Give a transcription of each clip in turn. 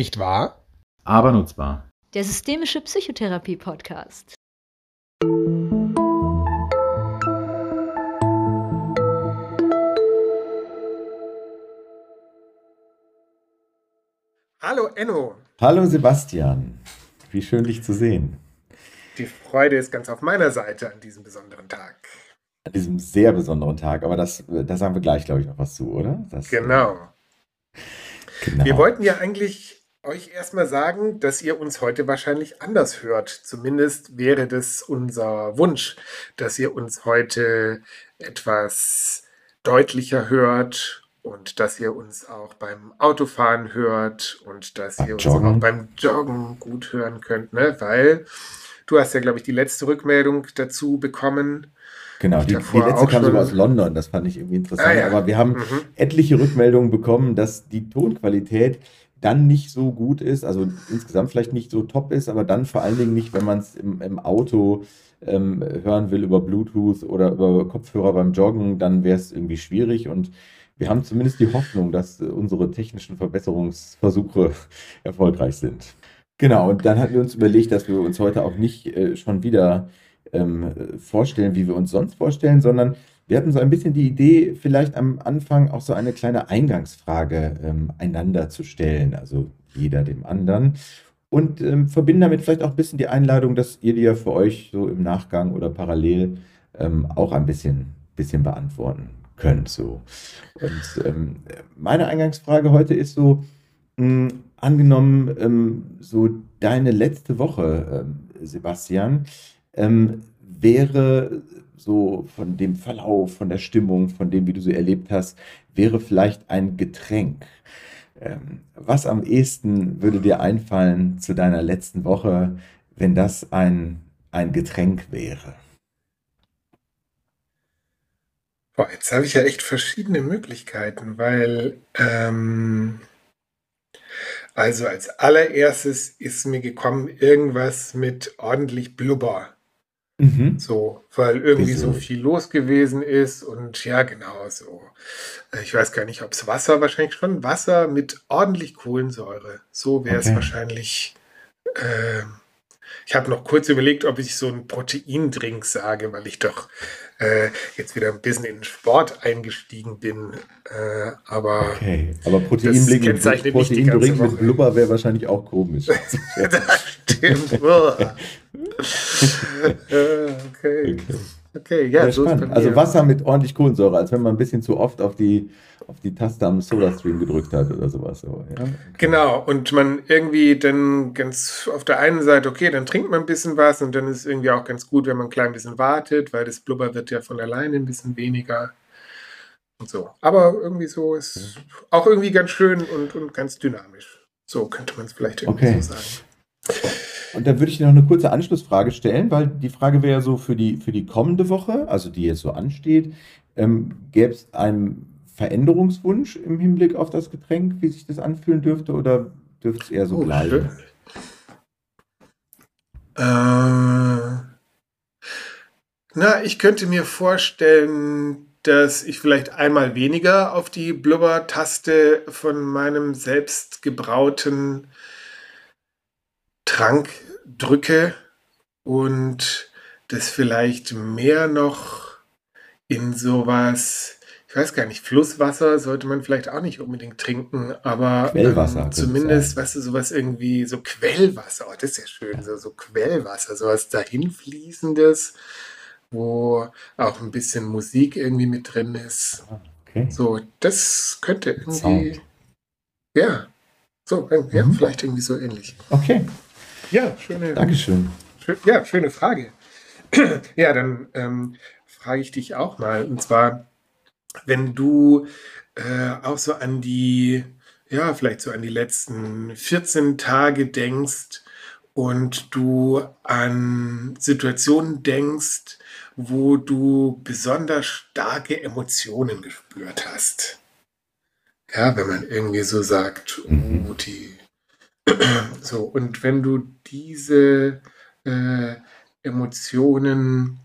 Nicht wahr? Aber nutzbar. Der Systemische Psychotherapie Podcast. Hallo Enno. Hallo Sebastian. Wie schön dich zu sehen. Die Freude ist ganz auf meiner Seite an diesem besonderen Tag. An diesem sehr besonderen Tag, aber das, da sagen wir gleich, glaube ich, noch was zu, oder? Das, Genau. genau. Wir wollten ja eigentlich euch erstmal sagen, dass ihr uns heute wahrscheinlich anders hört. Zumindest wäre das unser Wunsch, dass ihr uns heute etwas deutlicher hört und dass ihr uns auch beim Autofahren hört und dass ihr uns Joggen. auch beim Joggen gut hören könnt, ne? Weil du hast ja, glaube ich, die letzte Rückmeldung dazu bekommen. Genau, die, die letzte kam sogar aus London, das fand ich irgendwie interessant. Ah, ja. Aber wir haben Mhm. etliche Rückmeldungen bekommen, dass die Tonqualität dann nicht so gut ist, also insgesamt vielleicht nicht so top ist, aber dann vor allen Dingen nicht, wenn man es im, im Auto ähm, hören will über Bluetooth oder über Kopfhörer beim Joggen, dann wäre es irgendwie schwierig und wir haben zumindest die Hoffnung, dass unsere technischen Verbesserungsversuche erfolgreich sind. Genau, und dann hatten wir uns überlegt, dass wir uns heute auch nicht äh, schon wieder ähm, vorstellen, wie wir uns sonst vorstellen, sondern wir hatten so ein bisschen die Idee, vielleicht am Anfang auch so eine kleine Eingangsfrage ähm, einander zu stellen, also jeder dem anderen. Und ähm, verbinden damit vielleicht auch ein bisschen die Einladung, dass ihr die ja für euch so im Nachgang oder parallel ähm, auch ein bisschen, bisschen beantworten könnt. So. Und ähm, meine Eingangsfrage heute ist so, mh, angenommen, ähm, so deine letzte Woche, ähm, Sebastian, wäre so von dem Verlauf, von der Stimmung, von dem, wie du sie erlebt hast, wäre vielleicht ein Getränk. Ähm, was am ehesten würde dir einfallen zu deiner letzten Woche, wenn das ein, ein Getränk wäre? Boah, jetzt habe ich ja echt verschiedene Möglichkeiten, weil ähm, also als allererstes ist mir gekommen irgendwas mit ordentlich Blubber. Mhm. So, weil irgendwie Wieso? so viel los gewesen ist und ja, genau so. Äh, Ich weiß gar nicht, ob es Wasser, wahrscheinlich schon Wasser mit ordentlich Kohlensäure. So wäre es Okay. wahrscheinlich. ähm, ich habe noch kurz überlegt, ob ich so einen Proteindrink sage, weil ich doch äh, jetzt wieder ein bisschen in den Sport eingestiegen bin. Äh, aber Okay, aber ganze Proteindrink mit. Blubber wäre wahrscheinlich auch komisch. das stimmt. Okay. Okay. Ja, so spannend. Also. Wasser mit ordentlich Kohlensäure, als wenn man ein bisschen zu oft auf die, auf die Taste am SodaStream gedrückt hat oder sowas. So, ja? Genau, und man irgendwie dann ganz auf der einen Seite, okay, dann trinkt man ein bisschen was und dann ist es irgendwie auch ganz gut, wenn man ein klein bisschen wartet, weil das Blubber wird ja von alleine ein bisschen weniger und so. Aber irgendwie so ist auch irgendwie ganz schön und, und ganz dynamisch. So könnte man es vielleicht irgendwie Okay. so sagen. Und dann würde ich dir noch eine kurze Anschlussfrage stellen, weil die Frage wäre so für die, für die kommende Woche, also die jetzt so ansteht, ähm, gäbe es einen Veränderungswunsch im Hinblick auf das Getränk, wie sich das anfühlen dürfte, oder dürfte es eher so Oh, bleiben? Äh, na, ich könnte mir vorstellen, dass ich vielleicht einmal weniger auf die Blubber-Taste von meinem selbst gebrauten Trank drücke und das vielleicht mehr noch in sowas, ich weiß gar nicht, Flusswasser sollte man vielleicht auch nicht unbedingt trinken, aber Quellwasser ähm, könnte es zumindest, weißt du, sowas irgendwie, so Quellwasser, oh, das ist ja schön, so, so Quellwasser, sowas dahinfließendes, wo auch ein bisschen Musik irgendwie mit drin ist. Ah, Okay. So, das könnte irgendwie, Sound. ja, so, ja, Mhm. vielleicht irgendwie so ähnlich. Okay, Ja, schöne, Dankeschön. Schön, ja, schöne Frage. ja, dann ähm, frage ich dich auch mal. Und zwar, wenn du äh, auch so an die, ja, vielleicht so an die letzten 14 Tage denkst und du an Situationen denkst, wo du besonders starke Emotionen gespürt hast. Ja, wenn man irgendwie so sagt, Mhm. oh, die so, und wenn du diese äh, Emotionen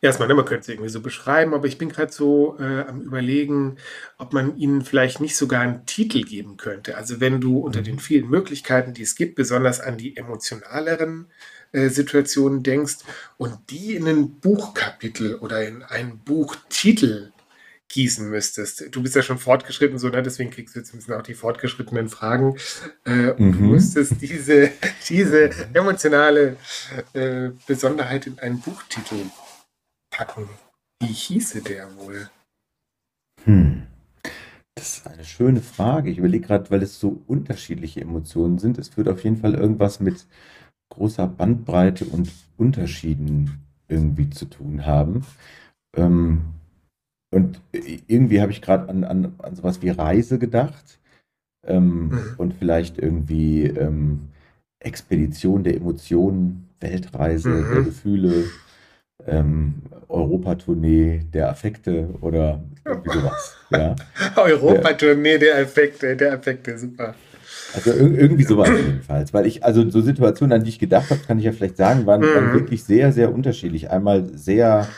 erstmal, ne, man könnte es irgendwie so beschreiben, aber ich bin gerade so äh, am Überlegen, ob man ihnen vielleicht nicht sogar einen Titel geben könnte. Also wenn du unter den vielen Möglichkeiten, die es gibt, besonders an die emotionaleren äh, Situationen denkst und die in ein Buchkapitel oder in einen Buchtitel gießen müsstest. Du bist ja schon fortgeschritten, so, ne? deswegen kriegst du jetzt ein bisschen auch die fortgeschrittenen Fragen. Äh, und du Mhm. müsstest diese, diese emotionale äh, Besonderheit in einen Buchtitel packen. Wie hieße der wohl? Hm. Das ist eine schöne Frage. Ich überlege gerade, weil es so unterschiedliche Emotionen sind. Es wird auf jeden Fall irgendwas mit großer Bandbreite und Unterschieden irgendwie zu tun haben. Ähm, und irgendwie habe ich gerade an, an, an sowas wie Reise gedacht. Ähm, Mhm. und vielleicht irgendwie ähm, Expedition der Emotionen, Weltreise der Mhm. Gefühle, ähm, Europatournee der Affekte oder irgendwie sowas. Ja. Europatournee der Effekte, der Effekte, super. Also ir irgendwie sowas jedenfalls. Weil ich, also so Situationen, an die ich gedacht habe, kann ich ja vielleicht sagen, waren, waren Mhm. wirklich sehr, sehr unterschiedlich. Einmal sehr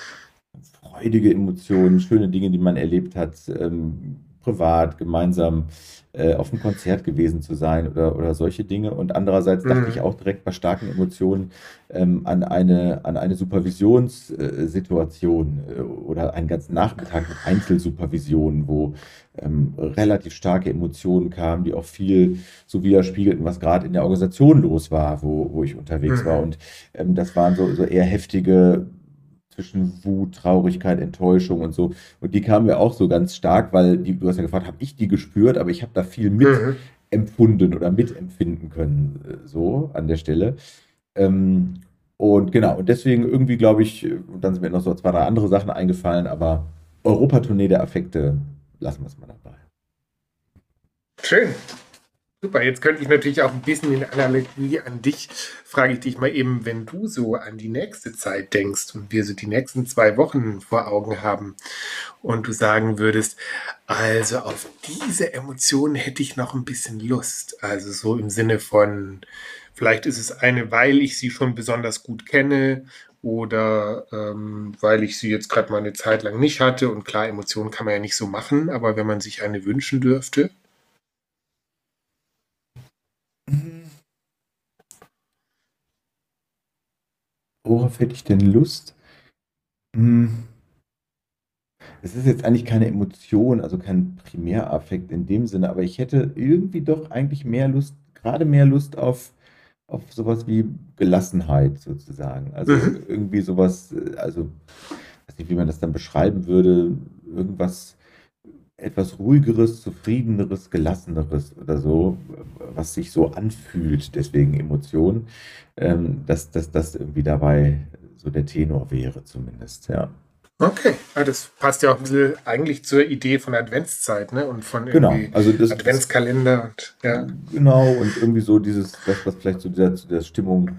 freudige Emotionen, schöne Dinge, die man erlebt hat, ähm, privat, gemeinsam äh, auf einem Konzert gewesen zu sein oder, oder solche Dinge. Und andererseits dachte Mhm. ich auch direkt bei starken Emotionen ähm, an eine, an eine Supervisionssituation äh, oder einen ganzen Nachmittag mit Einzelsupervision, wo ähm, relativ starke Emotionen kamen, die auch viel so widerspiegelten, was gerade in der Organisation los war, wo, wo ich unterwegs Mhm. war. Und ähm, das waren so, so eher heftige zwischen Wut, Traurigkeit, Enttäuschung und so. Und die kamen mir auch so ganz stark, weil die, du hast ja gefragt, habe ich die gespürt, aber ich habe da viel mit Mhm. empfunden oder mitempfinden können, äh, so an der Stelle. Ähm, und genau, und deswegen irgendwie glaube ich, äh, und dann sind mir noch so zwei, drei andere Sachen eingefallen, aber Europatournee der Affekte, lassen wir es mal dabei. Schön. Super, jetzt könnte ich natürlich auch ein bisschen in Analogie an dich, frage ich dich mal eben, wenn du so an die nächste Zeit denkst und wir so die nächsten zwei Wochen vor Augen haben und du sagen würdest, also auf diese Emotionen hätte ich noch ein bisschen Lust. Also so im Sinne von, vielleicht ist es eine, weil ich sie schon besonders gut kenne oder ähm, weil ich sie jetzt gerade mal eine Zeit lang nicht hatte. Und klar, Emotionen kann man ja nicht so machen, aber wenn man sich eine wünschen dürfte. Worauf hätte ich denn Lust? Hm. Es ist jetzt eigentlich keine Emotion, also kein Primäraffekt in dem Sinne, aber ich hätte irgendwie doch eigentlich mehr Lust, gerade mehr Lust auf, auf sowas wie Gelassenheit sozusagen. Also Mhm. irgendwie sowas, äh, also weiß nicht, wie man das dann beschreiben würde, irgendwas etwas ruhigeres, zufriedeneres, gelasseneres oder so, was sich so anfühlt, deswegen Emotionen, ähm, dass, dass das irgendwie dabei so der Tenor wäre zumindest, ja. Okay, ja, das passt ja auch ein bisschen eigentlich zur Idee von Adventszeit, ne? Und von Genau, also das, Adventskalender und ja. Genau, und irgendwie so dieses, das, was vielleicht so dieser, zu der Stimmung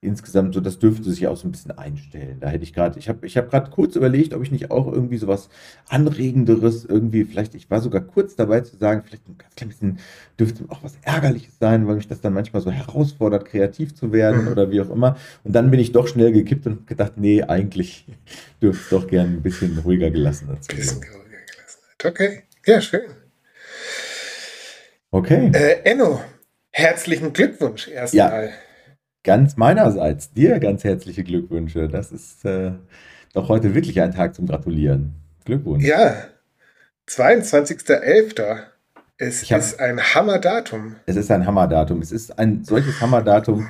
insgesamt so, das dürfte sich auch so ein bisschen einstellen. Da hätte ich gerade, ich habe ich hab gerade kurz überlegt, ob ich nicht auch irgendwie sowas Anregenderes irgendwie, vielleicht, ich war sogar kurz dabei zu sagen, vielleicht ein ganz klein bisschen dürfte auch was Ärgerliches sein, weil mich das dann manchmal so herausfordert, kreativ zu werden oder wie auch immer. Und dann bin ich doch schnell gekippt und gedacht, nee, eigentlich dürfte es doch gern ein bisschen ruhiger gelassener zu Bisschen ruhiger Gelassenheit. Okay, ja, schön. Okay. Äh, Enno, herzlichen Glückwunsch erstmal. Ganz meinerseits dir ganz herzliche Glückwünsche. Das ist äh, doch heute wirklich ein Tag zum Gratulieren. Glückwunsch. Ja, 22.11. Es hab- ist ein Hammerdatum. Es ist ein Hammerdatum. Es ist ein solches Hammerdatum.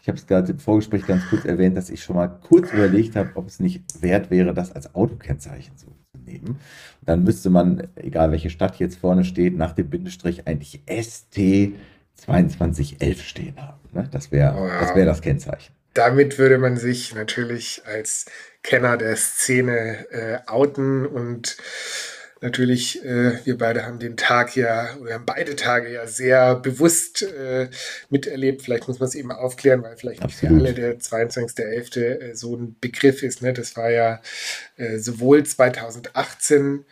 Ich habe es gerade im Vorgespräch ganz kurz erwähnt, dass ich schon mal kurz überlegt habe, ob es nicht wert wäre, das als Autokennzeichen zu nehmen. Dann müsste man, egal welche Stadt jetzt vorne steht, nach dem Bindestrich eigentlich ST 2211 stehen haben. Ne? Das wäre Wow. das, wär das Kennzeichen. Damit würde man sich natürlich als Kenner der Szene äh, outen und natürlich, äh, wir beide haben den Tag ja, oder haben beide Tage ja sehr bewusst äh, miterlebt. Vielleicht muss man es eben aufklären, weil vielleicht nicht für alle der 22.11. Äh, so ein Begriff ist. Ne? Das war ja äh, sowohl 2018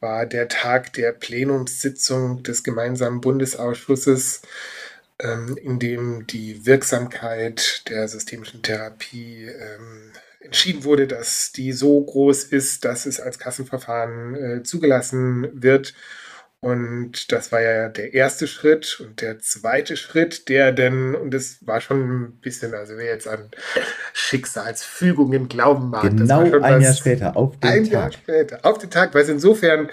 war der Tag der Plenumssitzung des gemeinsamen Bundesausschusses, ähm, in dem die Wirksamkeit der systemischen Therapie ähm, entschieden wurde, dass die so groß ist, dass es als Kassenverfahren äh, zugelassen wird. Und das war ja der erste Schritt. Und der zweite Schritt, der denn, und das war schon ein bisschen, also wer jetzt an Schicksalsfügungen glauben mag. Genau ein was, Jahr später, auf den ein Tag. Jahr später, auf den Tag, weil es insofern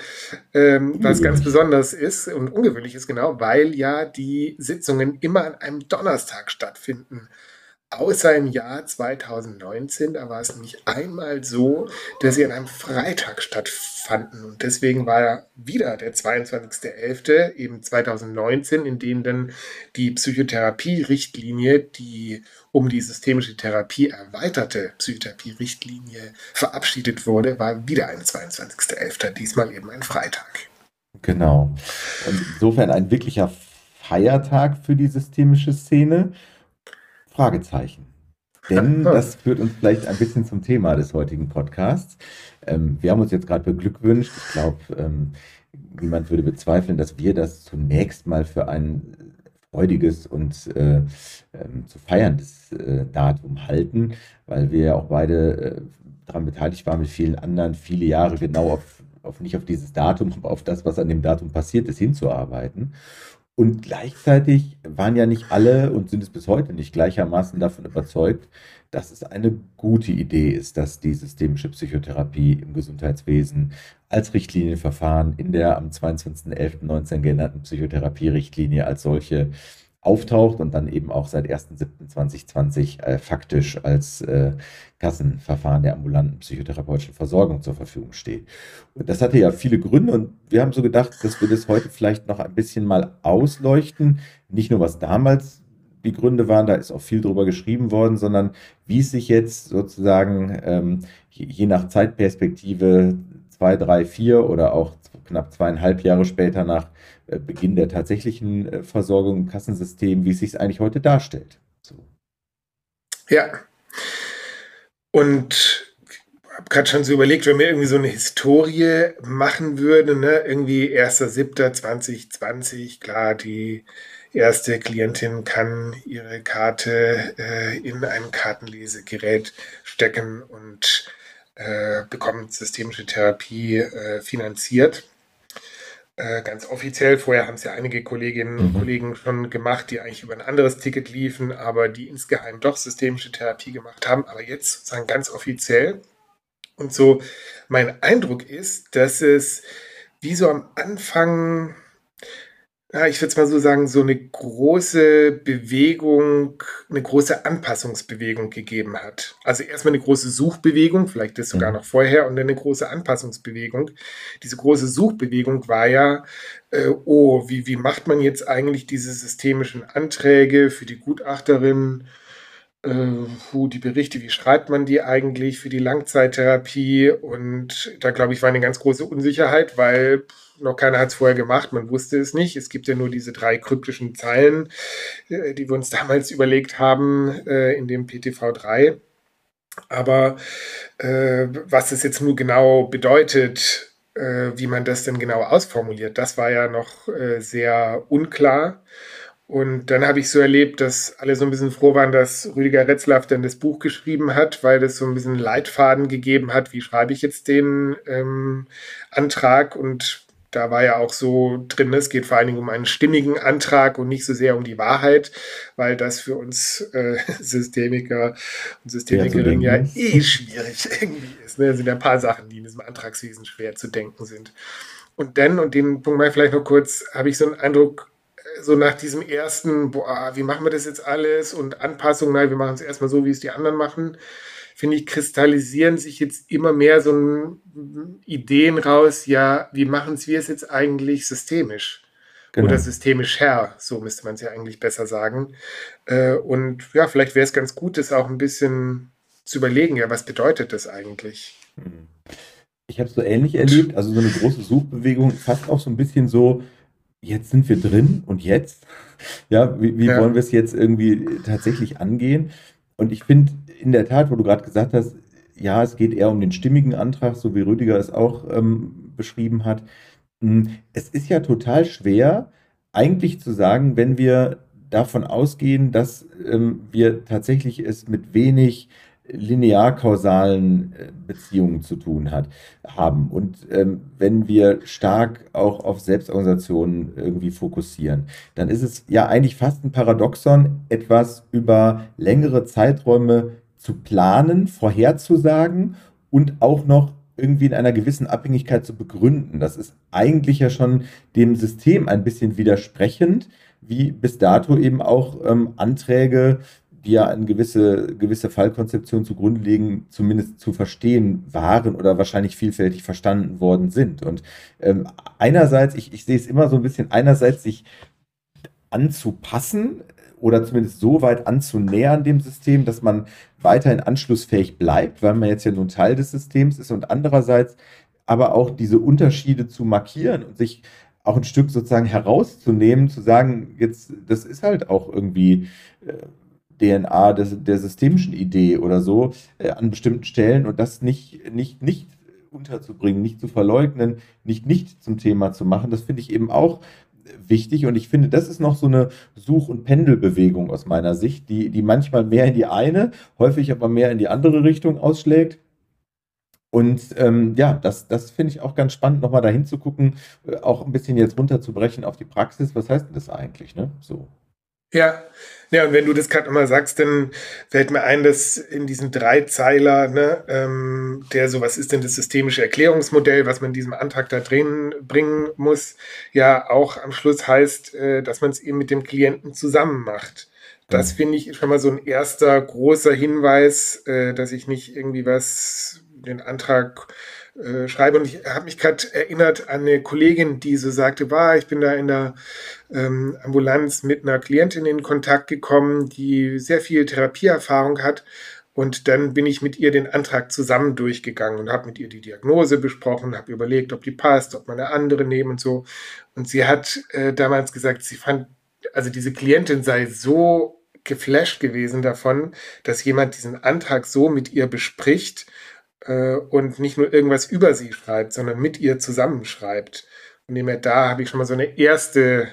ähm, was ganz Besonderes ist und ungewöhnlich ist, genau, weil ja die Sitzungen immer an einem Donnerstag stattfinden außer im Jahr 2019, da war es nämlich einmal so, dass sie an einem Freitag stattfanden. Und deswegen war wieder der 22.11. eben 2019, in dem dann die Psychotherapie-Richtlinie, die um die systemische Therapie erweiterte Psychotherapie-Richtlinie verabschiedet wurde, war wieder ein 22.11., diesmal eben ein Freitag. Genau. Insofern ein wirklicher Feiertag für die systemische Szene. Fragezeichen. Denn das führt uns vielleicht ein bisschen zum Thema des heutigen Podcasts. Ähm, wir haben uns jetzt gerade beglückwünscht. Ich glaube, ähm, niemand würde bezweifeln, dass wir das zunächst mal für ein freudiges und äh, ähm, zu feierndes äh, Datum halten, weil wir ja auch beide äh, daran beteiligt waren, mit vielen anderen viele Jahre genau auf, auf nicht auf dieses Datum, aber auf das, was an dem Datum passiert ist, hinzuarbeiten. Und gleichzeitig waren ja nicht alle und sind es bis heute nicht gleichermaßen davon überzeugt, dass es eine gute Idee ist, dass die systemische Psychotherapie im Gesundheitswesen als Richtlinienverfahren in der am 22.11.19 geänderten Psychotherapie-Richtlinie als solche auftaucht und dann eben auch seit 1.7.2020 äh, faktisch als äh, Kassenverfahren der ambulanten psychotherapeutischen Versorgung zur Verfügung steht. Und das hatte ja viele Gründe und wir haben so gedacht, dass wir das heute vielleicht noch ein bisschen mal ausleuchten. Nicht nur, was damals die Gründe waren, da ist auch viel drüber geschrieben worden, sondern wie es sich jetzt sozusagen ähm, je, je nach Zeitperspektive zwei, drei, vier oder auch knapp zweieinhalb Jahre später nach äh, Beginn der tatsächlichen äh, Versorgung im Kassensystem, wie es sich eigentlich heute darstellt. So. Ja. Und habe gerade schon so überlegt, wenn wir irgendwie so eine Historie machen würden, ne? irgendwie 1.7.2020, klar, die erste Klientin kann ihre Karte äh, in ein Kartenlesegerät stecken und äh, bekommt systemische Therapie äh, finanziert. Äh, ganz offiziell. Vorher haben es ja einige Kolleginnen und mhm. Kollegen schon gemacht, die eigentlich über ein anderes Ticket liefen, aber die insgeheim doch systemische Therapie gemacht haben. Aber jetzt sozusagen ganz offiziell. Und so mein Eindruck ist, dass es wie so am Anfang ja, ich würde es mal so sagen, so eine große Bewegung, eine große Anpassungsbewegung gegeben hat. Also erstmal eine große Suchbewegung, vielleicht ist sogar mhm. noch vorher, und dann eine große Anpassungsbewegung. Diese große Suchbewegung war ja, äh, oh, wie, wie macht man jetzt eigentlich diese systemischen Anträge für die Gutachterin? Äh, die Berichte, wie schreibt man die eigentlich für die Langzeittherapie? Und da, glaube ich, war eine ganz große Unsicherheit, weil noch keiner hat es vorher gemacht, man wusste es nicht. Es gibt ja nur diese drei kryptischen Zeilen, äh, die wir uns damals überlegt haben äh, in dem PTV 3. Aber äh, was das jetzt nur genau bedeutet, äh, wie man das denn genau ausformuliert, das war ja noch äh, sehr unklar. Und dann habe ich so erlebt, dass alle so ein bisschen froh waren, dass Rüdiger Retzlaff dann das Buch geschrieben hat, weil das so ein bisschen Leitfaden gegeben hat, wie schreibe ich jetzt den ähm, Antrag. Und da war ja auch so drin, es geht vor allen Dingen um einen stimmigen Antrag und nicht so sehr um die Wahrheit, weil das für uns äh, Systemiker und Systemikerinnen ja, so eh schwierig irgendwie ist. Ne? Es sind ja ein paar Sachen, die in diesem Antragswesen schwer zu denken sind. Und dann, und den Punkt mal vielleicht noch kurz, habe ich so einen Eindruck, so nach diesem ersten, boah, wie machen wir das jetzt alles und Anpassung, nein, wir machen es erstmal so, wie es die anderen machen, finde ich, kristallisieren sich jetzt immer mehr so Ideen raus, ja, wie machen es wir es jetzt eigentlich systemisch? Genau. Oder systemisch her, so müsste man es ja eigentlich besser sagen. Äh, und ja, vielleicht wäre es ganz gut, das auch ein bisschen zu überlegen, ja, was bedeutet das eigentlich? Hm. Ich habe es so ähnlich erlebt, also so eine große Suchbewegung, fast auch so ein bisschen so, jetzt sind wir drin und jetzt? Ja, wie, wie ja. wollen wir es jetzt irgendwie tatsächlich angehen? Und ich finde in der Tat, wo du gerade gesagt hast, ja, es geht eher um den stimmigen Antrag, so wie Rüdiger es auch ähm, beschrieben hat. Hm, es ist ja total schwer, eigentlich zu sagen, wenn wir davon ausgehen, dass ähm, wir tatsächlich es mit wenig linear-kausalen äh, Beziehungen zu tun hat, haben. Und ähm, wenn wir stark auch auf Selbstorganisationen irgendwie fokussieren, dann ist es ja eigentlich fast ein Paradoxon, etwas über längere Zeiträume zu planen, vorherzusagen und auch noch irgendwie in einer gewissen Abhängigkeit zu begründen. Das ist eigentlich ja schon dem System ein bisschen widersprechend, wie bis dato eben auch ähm, Anträge, die ja eine gewisse, gewisse Fallkonzeption zugrunde legen, zumindest zu verstehen waren oder wahrscheinlich vielfältig verstanden worden sind. Und ähm, einerseits, ich, ich sehe es immer so ein bisschen, einerseits sich anzupassen, oder zumindest so weit anzunähern dem System, dass man weiterhin anschlussfähig bleibt, weil man jetzt ja nun Teil des Systems ist und andererseits aber auch diese Unterschiede zu markieren und sich auch ein Stück sozusagen herauszunehmen, zu sagen, jetzt, das ist halt auch irgendwie äh, DNA des, der systemischen Idee oder so äh, an bestimmten Stellen und das nicht, nicht, nicht unterzubringen, nicht zu verleugnen, nicht nicht zum Thema zu machen, das finde ich eben auch wichtig und ich finde, das ist noch so eine Such- und Pendelbewegung aus meiner Sicht, die, die manchmal mehr in die eine, häufig aber mehr in die andere Richtung ausschlägt. Und ähm, ja, das, das finde ich auch ganz spannend, nochmal dahin zu gucken, äh, auch ein bisschen jetzt runterzubrechen auf die Praxis. Was heißt denn das eigentlich? Ne? So. Ja, ja, und wenn du das gerade nochmal sagst, dann fällt mir ein, dass in diesem Dreizeiler, ne, ähm, der so, was ist denn das systemische Erklärungsmodell, was man in diesem Antrag da drin bringen muss, ja auch am Schluss heißt, äh, dass man es eben mit dem Klienten zusammen macht. Das mhm. finde ich schon mal so ein erster großer Hinweis, äh, dass ich nicht irgendwie was, den Antrag äh, schreibe. Und ich habe mich gerade erinnert an eine Kollegin, die so sagte, war, ich bin da in der ähm, Ambulanz mit einer Klientin in Kontakt gekommen, die sehr viel Therapieerfahrung hat. Und dann bin ich mit ihr den Antrag zusammen durchgegangen und habe mit ihr die Diagnose besprochen, habe überlegt, ob die passt, ob man eine andere nehmen und so. Und sie hat äh, damals gesagt, sie fand, also diese Klientin sei so geflasht gewesen davon, dass jemand diesen Antrag so mit ihr bespricht äh, und nicht nur irgendwas über sie schreibt, sondern mit ihr zusammenschreibt. Und dem da habe ich schon mal so eine erste,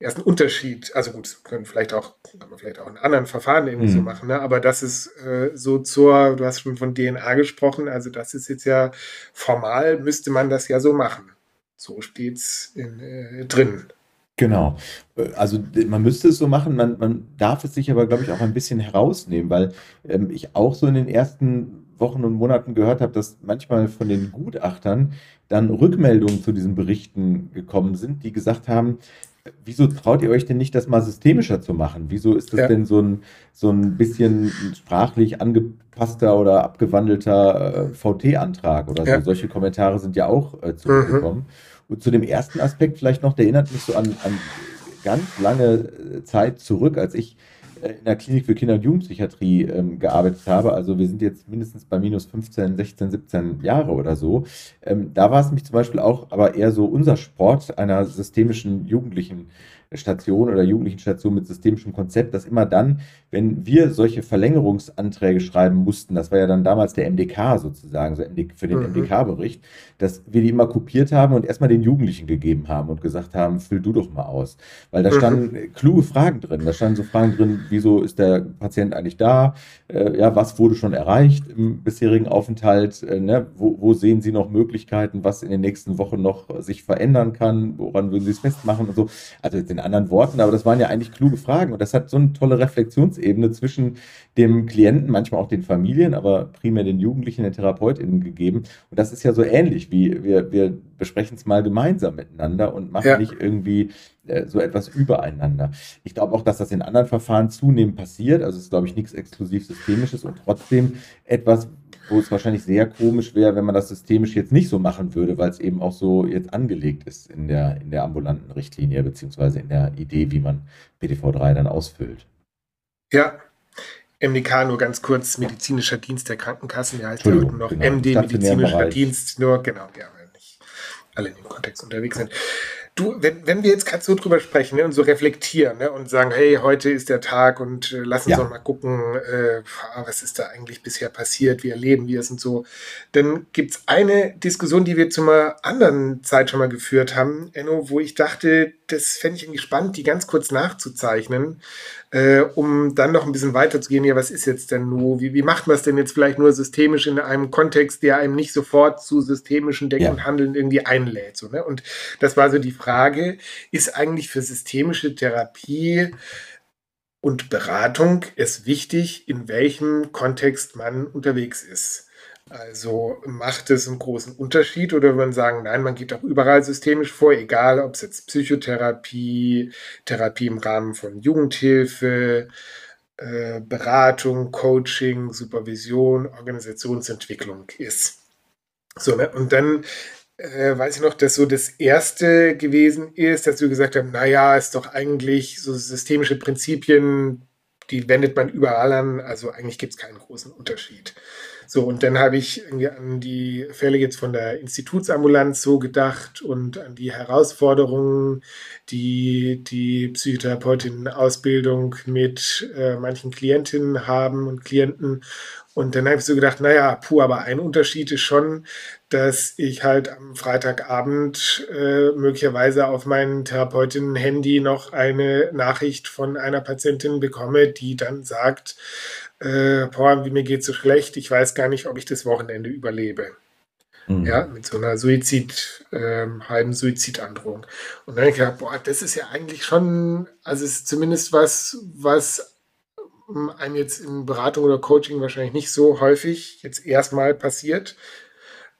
ersten Unterschied. Also gut, können vielleicht auch, kann man vielleicht auch in anderen Verfahren irgendwie mhm. so machen, ne? aber das ist äh, so zur, du hast schon von DNA gesprochen, also das ist jetzt ja formal, müsste man das ja so machen. So steht es äh, drin. Genau. Äh, also man müsste es so machen, man, man darf es sich aber, glaube ich, auch ein bisschen herausnehmen, weil ähm, ich auch so in den ersten Wochen und Monaten gehört habe, dass manchmal von den Gutachtern dann Rückmeldungen zu diesen Berichten gekommen sind, die gesagt haben, wieso traut ihr euch denn nicht, das mal systemischer zu machen? Wieso ist das ja. denn so ein, so ein bisschen sprachlich angepasster oder abgewandelter äh, VT-Antrag oder so? Ja. Solche Kommentare sind ja auch äh, zurückgekommen. Mhm. Und zu dem ersten Aspekt vielleicht noch, der erinnert mich so an, an ganz lange äh, Zeit zurück, als ich in der Klinik für Kinder- und Jugendpsychiatrie ähm, gearbeitet habe, also wir sind jetzt mindestens bei minus 15, 16, 17 Jahre oder so, ähm, da war es mich zum Beispiel auch aber eher so unser Sport einer systemischen Jugendlichen Station oder jugendlichen Station mit systemischem Konzept, dass immer dann, wenn wir solche Verlängerungsanträge schreiben mussten, das war ja dann damals der MDK sozusagen, so für den mhm. MDK-Bericht, dass wir die immer kopiert haben und erstmal den Jugendlichen gegeben haben und gesagt haben, füll du doch mal aus. Weil da mhm. standen mhm. kluge Fragen drin. Da standen so Fragen drin, wieso ist der Patient eigentlich da? Äh, ja, was wurde schon erreicht im bisherigen Aufenthalt? Äh, ne? wo, wo sehen Sie noch Möglichkeiten, was in den nächsten Wochen noch sich verändern kann? Woran würden Sie es festmachen und so? Also in anderen Worten, aber das waren ja eigentlich kluge Fragen und das hat so eine tolle Reflexionsebene zwischen dem Klienten, manchmal auch den Familien, aber primär den Jugendlichen, den TherapeutInnen gegeben. Und das ist ja so ähnlich wie wir, wir besprechen es mal gemeinsam miteinander und machen ja. nicht irgendwie äh, so etwas übereinander. Ich glaube auch, dass das in anderen Verfahren zunehmend passiert. Also es ist, glaube ich, nichts exklusiv Systemisches und trotzdem etwas, wo es wahrscheinlich sehr komisch wäre, wenn man das systemisch jetzt nicht so machen würde, weil es eben auch so jetzt angelegt ist in der, in der ambulanten Richtlinie, beziehungsweise in der Idee, wie man BTV3 dann ausfüllt. Ja, MDK nur ganz kurz, medizinischer Dienst der Krankenkassen, der heißt ja noch genau, MD, medizinischer Dienst, nur genau, ja, alle in dem Kontext unterwegs sind. Du, wenn, wenn wir jetzt gerade so drüber sprechen ne, und so reflektieren ne, und sagen, hey, heute ist der Tag und äh, lass uns ja. doch mal gucken, äh, was ist da eigentlich bisher passiert, wie erleben wir es und so, dann gibt es eine Diskussion, die wir zu einer anderen Zeit schon mal geführt haben, Enno, wo ich dachte, das fände ich irgendwie spannend, die ganz kurz nachzuzeichnen, äh, um dann noch ein bisschen weiter zu gehen. Ja, was ist jetzt denn nur? Wie, wie macht man es denn jetzt vielleicht nur systemisch in einem Kontext, der einem nicht sofort zu systemischen Denken ja. und Handeln irgendwie einlädt? So, ne? Und das war so die Frage, ist eigentlich für systemische Therapie und Beratung es wichtig, in welchem Kontext man unterwegs ist? Also macht es einen großen Unterschied oder würde man sagen, nein, man geht auch überall systemisch vor, egal ob es jetzt Psychotherapie, Therapie im Rahmen von Jugendhilfe, äh, Beratung, Coaching, Supervision, Organisationsentwicklung ist. So, ne? Und dann äh, weiß ich noch, dass so das erste gewesen ist, dass wir gesagt haben, naja, ist doch eigentlich so systemische Prinzipien, die wendet man überall an, also eigentlich gibt es keinen großen Unterschied. So, und dann habe ich irgendwie an die Fälle jetzt von der Institutsambulanz so gedacht und an die Herausforderungen, die die Psychotherapeutinnen-Ausbildung mit äh, manchen Klientinnen haben und Klienten. Und dann habe ich so gedacht, naja, puh, aber ein Unterschied ist schon, dass ich halt am Freitagabend äh, möglicherweise auf mein Therapeutinnen-Handy noch eine Nachricht von einer Patientin bekomme, die dann sagt, äh, boah, wie mir geht so schlecht, ich weiß gar nicht, ob ich das Wochenende überlebe. Mhm. Ja, mit so einer Suizid, ähm, halben Suizidandrohung. Und dann habe ich gedacht, boah, das ist ja eigentlich schon, also es ist zumindest was, was einem jetzt in Beratung oder Coaching wahrscheinlich nicht so häufig jetzt erstmal passiert.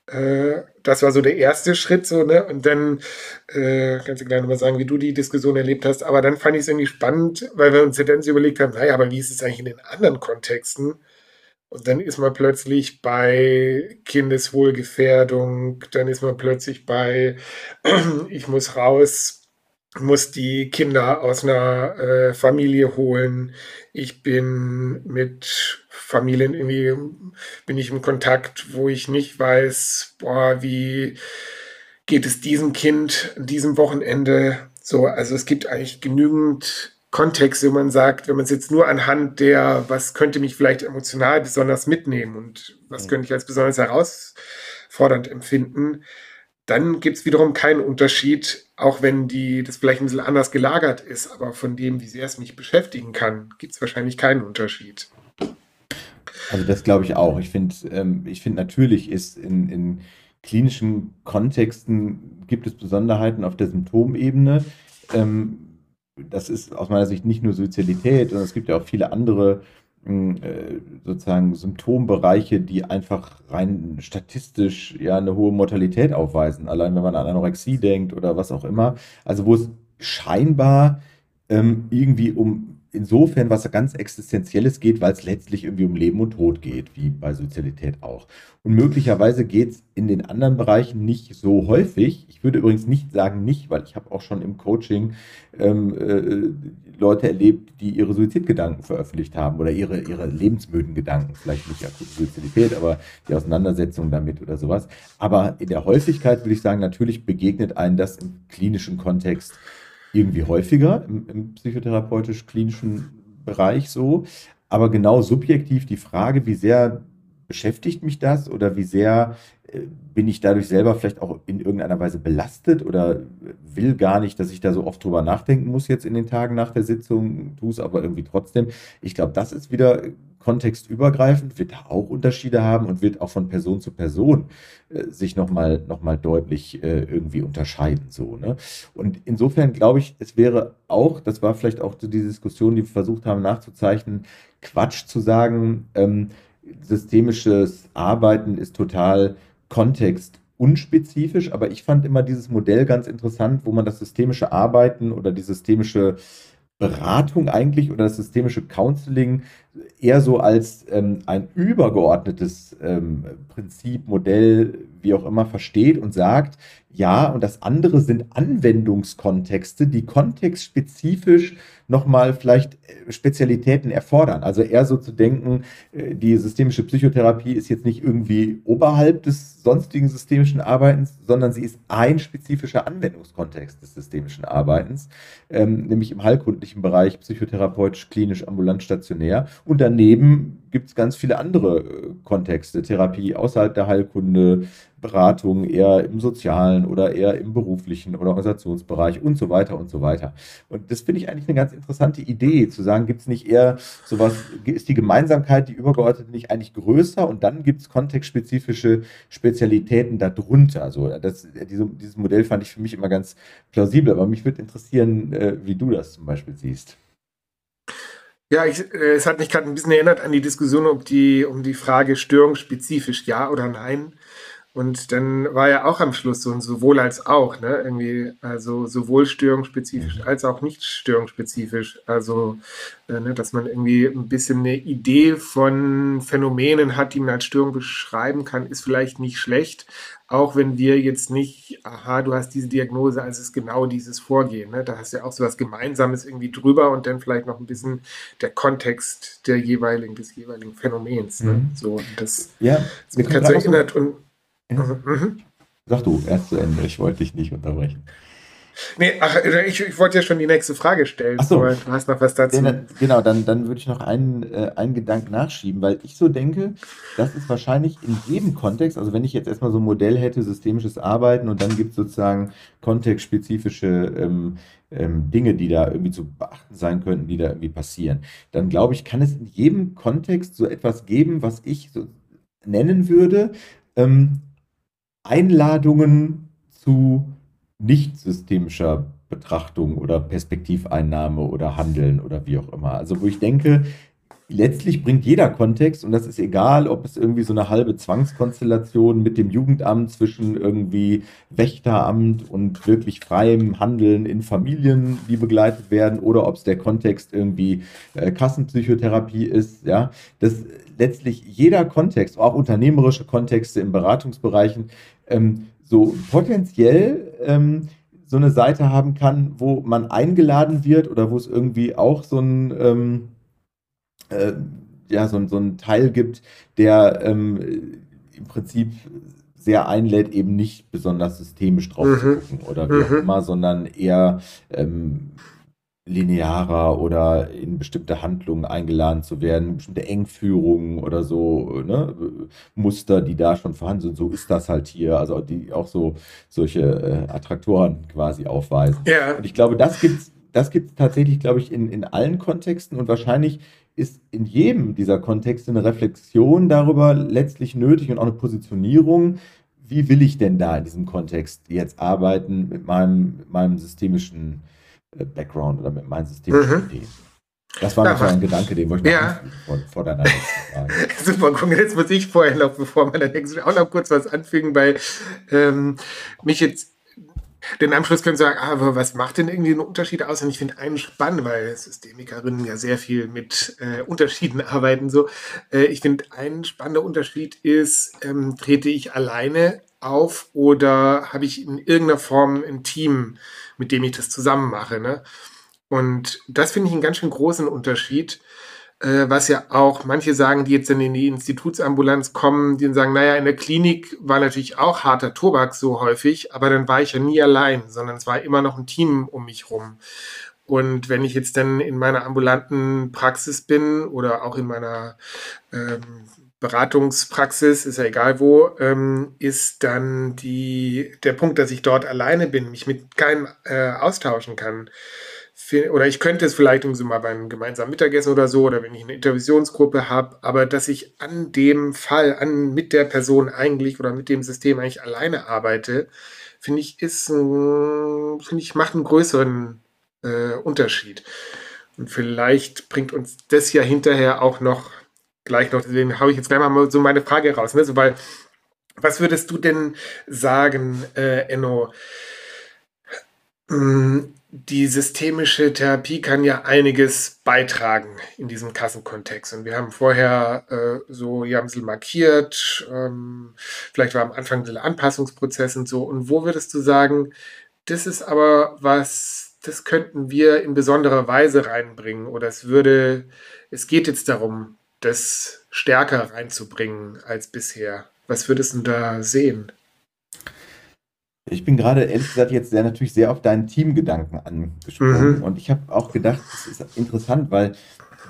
Äh, das war so der erste Schritt, so, ne? Und dann äh, kannst du gleich nochmal sagen, wie du die Diskussion erlebt hast. Aber dann fand ich es irgendwie spannend, weil wir uns ja dann überlegt haben, naja, aber wie ist es eigentlich in den anderen Kontexten? Und dann ist man plötzlich bei Kindeswohlgefährdung, dann ist man plötzlich bei, ich muss raus, muss die Kinder aus einer äh, Familie holen. Ich bin mit Familien irgendwie bin ich im Kontakt, wo ich nicht weiß, boah, wie geht es diesem Kind an diesem Wochenende? So, also es gibt eigentlich genügend Kontexte, wo man sagt, wenn man es jetzt nur anhand der, was könnte mich vielleicht emotional besonders mitnehmen und was mhm. könnte ich als besonders herausfordernd empfinden, dann gibt es wiederum keinen Unterschied, auch wenn die das vielleicht ein bisschen anders gelagert ist, aber von dem, wie sehr es mich beschäftigen kann, gibt es wahrscheinlich keinen Unterschied. Also das glaube ich auch. Ich finde, ähm, ich natürlich ist in, in klinischen Kontexten gibt es Besonderheiten auf der Symptomebene. Ähm, das ist aus meiner Sicht nicht nur Sozialität, sondern es gibt ja auch viele andere sozusagen Symptombereiche, die einfach rein statistisch ja eine hohe Mortalität aufweisen. Allein wenn man an Anorexie denkt oder was auch immer. Also wo es scheinbar ähm, irgendwie um insofern was ganz Existenzielles geht, weil es letztlich irgendwie um Leben und Tod geht, wie bei Sozialität auch. Und möglicherweise geht es in den anderen Bereichen nicht so häufig. Ich würde übrigens nicht sagen nicht, weil ich habe auch schon im Coaching ähm, äh, Leute erlebt, die ihre Suizidgedanken veröffentlicht haben oder ihre, ihre lebensmüden Gedanken, vielleicht nicht akute Suizidität, aber die Auseinandersetzung damit oder sowas. Aber in der Häufigkeit würde ich sagen, natürlich begegnet einem das im klinischen Kontext irgendwie häufiger im, im psychotherapeutisch-klinischen Bereich so. Aber genau subjektiv die Frage, wie sehr beschäftigt mich das oder wie sehr äh, bin ich dadurch selber vielleicht auch in irgendeiner Weise belastet oder will gar nicht, dass ich da so oft drüber nachdenken muss jetzt in den Tagen nach der Sitzung, tue es aber irgendwie trotzdem. Ich glaube, das ist wieder kontextübergreifend, wird auch Unterschiede haben und wird auch von Person zu Person äh, sich nochmal noch mal deutlich äh, irgendwie unterscheiden. So, ne? Und insofern glaube ich, es wäre auch, das war vielleicht auch die Diskussion, die wir versucht haben nachzuzeichnen, Quatsch zu sagen, ähm, systemisches Arbeiten ist total kontextunspezifisch, aber ich fand immer dieses Modell ganz interessant, wo man das systemische Arbeiten oder die systemische Beratung eigentlich oder das systemische Counseling eher so als ähm, ein übergeordnetes ähm, Prinzip, Modell, wie auch immer, versteht und sagt, ja, und das andere sind Anwendungskontexte, die kontextspezifisch nochmal vielleicht äh, Spezialitäten erfordern. Also eher so zu denken, äh, die systemische Psychotherapie ist jetzt nicht irgendwie oberhalb des sonstigen systemischen Arbeitens, sondern sie ist ein spezifischer Anwendungskontext des systemischen Arbeitens, ähm, nämlich im heilkundlichen Bereich psychotherapeutisch, klinisch, ambulant, stationär. Und daneben gibt es ganz viele andere äh, Kontexte, Therapie außerhalb der Heilkunde, Beratung eher im sozialen oder eher im beruflichen oder Organisationsbereich und so weiter und so weiter. Und das finde ich eigentlich eine ganz interessante Idee, zu sagen, gibt es nicht eher sowas, ist die Gemeinsamkeit, die übergeordnete nicht eigentlich größer und dann gibt es kontextspezifische Spezialitäten darunter. Also das, diese, dieses Modell fand ich für mich immer ganz plausibel, aber mich würde interessieren, äh, wie du das zum Beispiel siehst. Ja, ich, äh, es hat mich gerade ein bisschen erinnert an die Diskussion um die, um die Frage störungsspezifisch, ja oder nein. Und dann war ja auch am Schluss so ein sowohl als auch, ne? Irgendwie, also sowohl störungsspezifisch als auch nicht störungsspezifisch. Also, äh, ne, dass man irgendwie ein bisschen eine Idee von Phänomenen hat, die man als Störung beschreiben kann, ist vielleicht nicht schlecht. Auch wenn wir jetzt nicht, aha, du hast diese Diagnose, also ist genau dieses Vorgehen. Ne? Da hast du ja auch so was Gemeinsames irgendwie drüber und dann vielleicht noch ein bisschen der Kontext der jeweiligen, des jeweiligen Phänomens. Ne? Mhm. So, das, Ja, das mich gerade so erinnert und. Mhm. Sag du erst zu Ende, ich wollte dich nicht unterbrechen. Nee, ach, ich, ich wollte ja schon die nächste Frage stellen, Ach so. aber du hast noch was dazu. Ja, genau, dann, dann würde ich noch einen, äh, einen Gedanken nachschieben, weil ich so denke, das ist wahrscheinlich in jedem Kontext, also wenn ich jetzt erstmal so ein Modell hätte, systemisches Arbeiten und dann gibt es sozusagen kontextspezifische ähm, ähm, Dinge, die da irgendwie zu beachten sein könnten, die da irgendwie passieren, dann glaube ich, kann es in jedem Kontext so etwas geben, was ich so nennen würde, ähm, Einladungen zu nicht systemischer Betrachtung oder Perspektiveinnahme oder Handeln oder wie auch immer. Also wo ich denke, letztlich bringt jeder Kontext, und das ist egal, ob es irgendwie so eine halbe Zwangskonstellation mit dem Jugendamt zwischen irgendwie Wächteramt und wirklich freiem Handeln in Familien, die begleitet werden, oder ob es der Kontext irgendwie äh, Kassenpsychotherapie ist, ja, dass letztlich jeder Kontext, auch unternehmerische Kontexte in Beratungsbereichen, ähm, so potenziell ähm, so eine Seite haben kann, wo man eingeladen wird oder wo es irgendwie auch so ein ähm, äh, ja, so, so einen Teil gibt, der ähm, im Prinzip sehr einlädt, eben nicht besonders systemisch drauf zu Mhm. gucken oder wie auch Mhm. immer, sondern eher ähm, linearer oder in bestimmte Handlungen eingeladen zu werden, bestimmte Engführungen oder so, ne, Muster, die da schon vorhanden sind. So ist das halt hier, also die auch so solche äh, Attraktoren quasi aufweisen. ja, Und ich glaube, das gibt's, das gibt's tatsächlich, glaube ich, in, in allen Kontexten und wahrscheinlich ist in jedem dieser Kontexte eine Reflexion darüber letztlich nötig und auch eine Positionierung. Wie will ich denn da in diesem Kontext jetzt arbeiten mit meinem, mit meinem systemischen äh, Background oder mit meinen systemischen Mhm. Das war noch so ein Gedanke, den wollte ich noch Ja. vor, vor deiner nächsten Frage. super. Guck, jetzt muss ich vorher noch, bevor man dann nächste auch noch kurz was anfügen, weil ähm, mich jetzt den am Schluss können sagen, ah, aber was macht denn irgendwie einen Unterschied aus? Und ich finde einen spannend, weil Systemikerinnen ja sehr viel mit äh, Unterschieden arbeiten. So, äh, ich finde ein spannender Unterschied ist, ähm, trete ich alleine auf oder habe ich in irgendeiner Form ein Team, mit dem ich das zusammen mache. Ne? Und das finde ich einen ganz schön großen Unterschied äh, was ja auch manche sagen, die jetzt dann in die Institutsambulanz kommen, die sagen, naja, in der Klinik war natürlich auch harter Tobak so häufig, aber dann war ich ja nie allein, sondern es war immer noch ein Team um mich rum. Und wenn ich jetzt dann in meiner ambulanten Praxis bin oder auch in meiner ähm, Beratungspraxis, ist ja egal wo, ähm, ist dann die, der Punkt, dass ich dort alleine bin, mich mit keinem äh, austauschen kann. Oder ich könnte es vielleicht so mal beim gemeinsamen Mittagessen oder so, oder wenn ich eine Intervisionsgruppe habe, aber dass ich an dem Fall, an mit der Person eigentlich oder mit dem System eigentlich alleine arbeite, finde ich, ist, finde ich, macht einen größeren äh, Unterschied. Und vielleicht bringt uns das ja hinterher auch noch gleich noch, deswegen habe ich jetzt gleich mal so meine Frage raus, ne? so, weil, was würdest du denn sagen, äh, Enno? Mm, Die systemische Therapie kann ja einiges beitragen in diesem Kassenkontext. Und wir haben vorher äh, so, es markiert, ähm, vielleicht war am Anfang ein Anpassungsprozess und so. Und wo würdest du sagen, das ist aber was, das könnten wir in besonderer Weise reinbringen oder es würde, es geht jetzt darum, das stärker reinzubringen als bisher. Was würdest du da sehen? Ich bin gerade ehrlich gesagt jetzt sehr natürlich sehr auf deinen Teamgedanken angesprochen. Mhm. Und ich habe auch gedacht, das ist interessant, weil